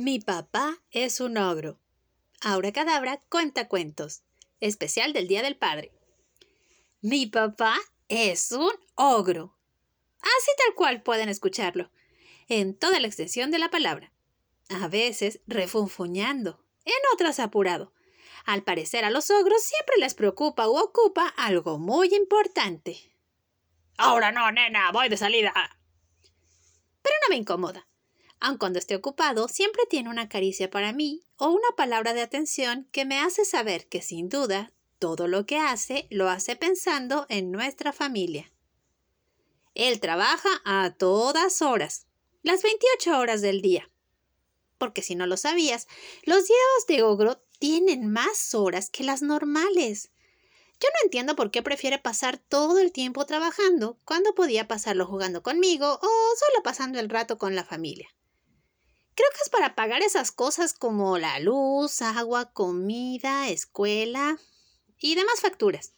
Mi papá es un ogro. Aura Cadabra cuenta cuentos. Especial del Día del Padre. Mi papá es un ogro. Así tal cual pueden escucharlo, en toda la extensión de la palabra. A veces refunfuñando, en otras apurado. Al parecer a los ogros siempre les preocupa o ocupa algo muy importante. Ahora no, nena, voy de salida. Pero no me incomoda. Aun cuando esté ocupado, siempre tiene una caricia para mí o una palabra de atención que me hace saber que sin duda todo lo que hace lo hace pensando en nuestra familia. Él trabaja a todas horas, las 28 horas del día. Porque si no lo sabías, los días de ogro tienen más horas que las normales. Yo no entiendo por qué prefiere pasar todo el tiempo trabajando cuando podía pasarlo jugando conmigo o solo pasando el rato con la familia. Creo que es para pagar esas cosas como la luz, agua, comida, escuela y demás facturas.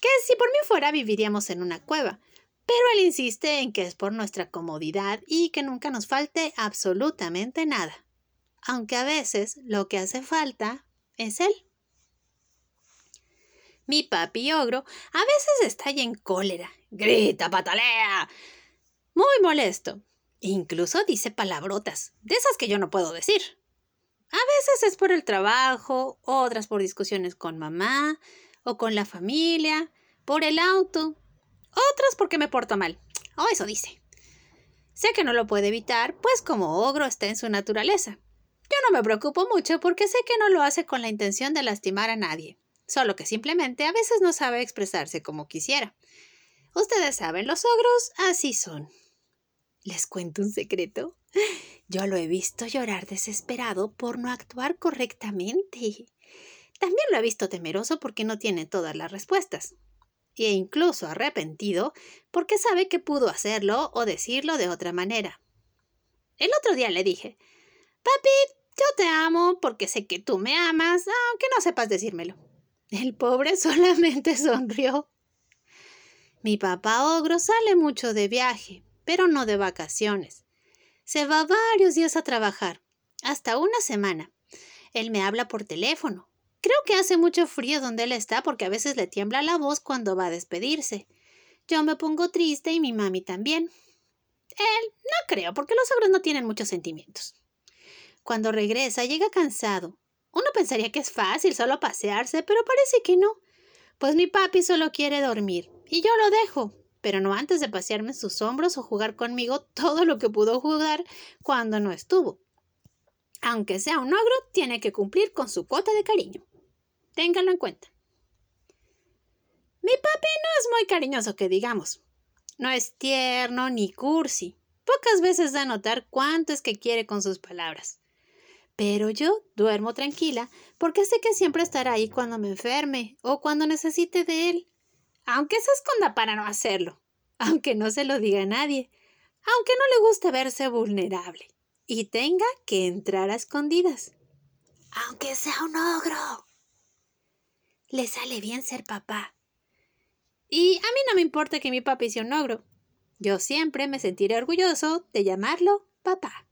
Que si por mí fuera viviríamos en una cueva, pero él insiste en que es por nuestra comodidad y que nunca nos falte absolutamente nada. Aunque a veces lo que hace falta es él. Mi papi ogro a veces está en cólera, grita, patalea, muy molesto, Incluso dice palabrotas, de esas que yo no puedo decir. A veces es por el trabajo, otras por discusiones con mamá o con la familia, por el auto, otras porque me porto mal. O eso dice. Sé que no lo puede evitar, pues como ogro está en su naturaleza. Yo no me preocupo mucho porque sé que no lo hace con la intención de lastimar a nadie, solo que simplemente a veces no sabe expresarse como quisiera. Ustedes saben, los ogros así son. ¿Les cuento un secreto? Yo lo he visto llorar desesperado por no actuar correctamente. También lo he visto temeroso porque no tiene todas las respuestas. E incluso arrepentido porque sabe que pudo hacerlo o decirlo de otra manera. El otro día le dije, Papi, yo te amo porque sé que tú me amas, aunque no sepas decírmelo. El pobre solamente sonrió. Mi papá ogro sale mucho de viaje, pero no de vacaciones. Se va varios días a trabajar, hasta una semana. Él me habla por teléfono. Creo que hace mucho frío donde él está porque a veces le tiembla la voz cuando va a despedirse. Yo me pongo triste y mi mami también. Él no creo, porque los ogros no tienen muchos sentimientos. Cuando regresa llega cansado. Uno pensaría que es fácil solo pasearse, pero parece que no. Pues mi papi solo quiere dormir, y yo lo dejo, pero no antes de pasearme sus hombros o jugar conmigo todo lo que pudo jugar cuando no estuvo. Aunque sea un ogro, tiene que cumplir con su cuota de cariño. Ténganlo en cuenta. Mi papi no es muy cariñoso, que digamos. No es tierno ni cursi. Pocas veces da a notar cuánto es que quiere con sus palabras. Pero yo duermo tranquila porque sé que siempre estará ahí cuando me enferme o cuando necesite de él aunque se esconda para no hacerlo, aunque no se lo diga a nadie, aunque no le guste verse vulnerable y tenga que entrar a escondidas, aunque sea un ogro. Le sale bien ser papá. Y a mí no me importa que mi papi sea un ogro. Yo siempre me sentiré orgulloso de llamarlo papá.